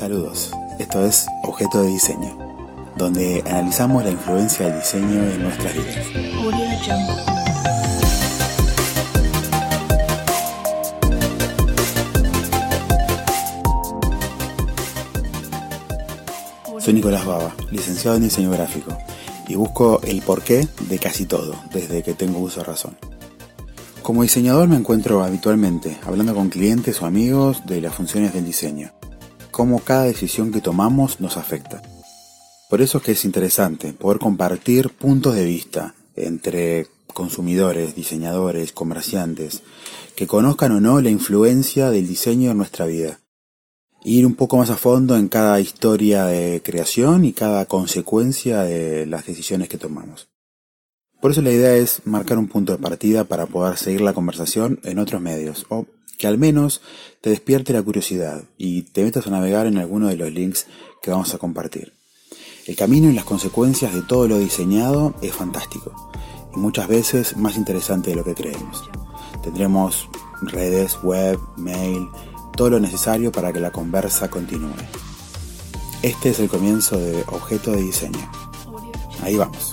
Saludos, esto es Objeto de Diseño, donde analizamos la influencia del diseño en nuestras vidas. Soy Nicolás Baba, licenciado en diseño gráfico, y busco el porqué de casi todo, desde que tengo uso de razón. Como diseñador me encuentro habitualmente hablando con clientes o amigos de las funciones del diseño, cómo cada decisión que tomamos nos afecta. Por eso es que es interesante poder compartir puntos de vista entre consumidores, diseñadores, comerciantes, que conozcan o no la influencia del diseño en nuestra vida. Ir un poco más a fondo en cada historia de creación y cada consecuencia de las decisiones que tomamos. Por eso la idea es marcar un punto de partida para poder seguir la conversación en otros medios, o que al menos te despierte la curiosidad y te metas a navegar en alguno de los links que vamos a compartir. El camino y las consecuencias de todo lo diseñado es fantástico y muchas veces más interesante de lo que creemos. Tendremos redes, web, mail, todo lo necesario para que la conversa continúe. Este es el comienzo de Objeto de Diseño. Ahí vamos.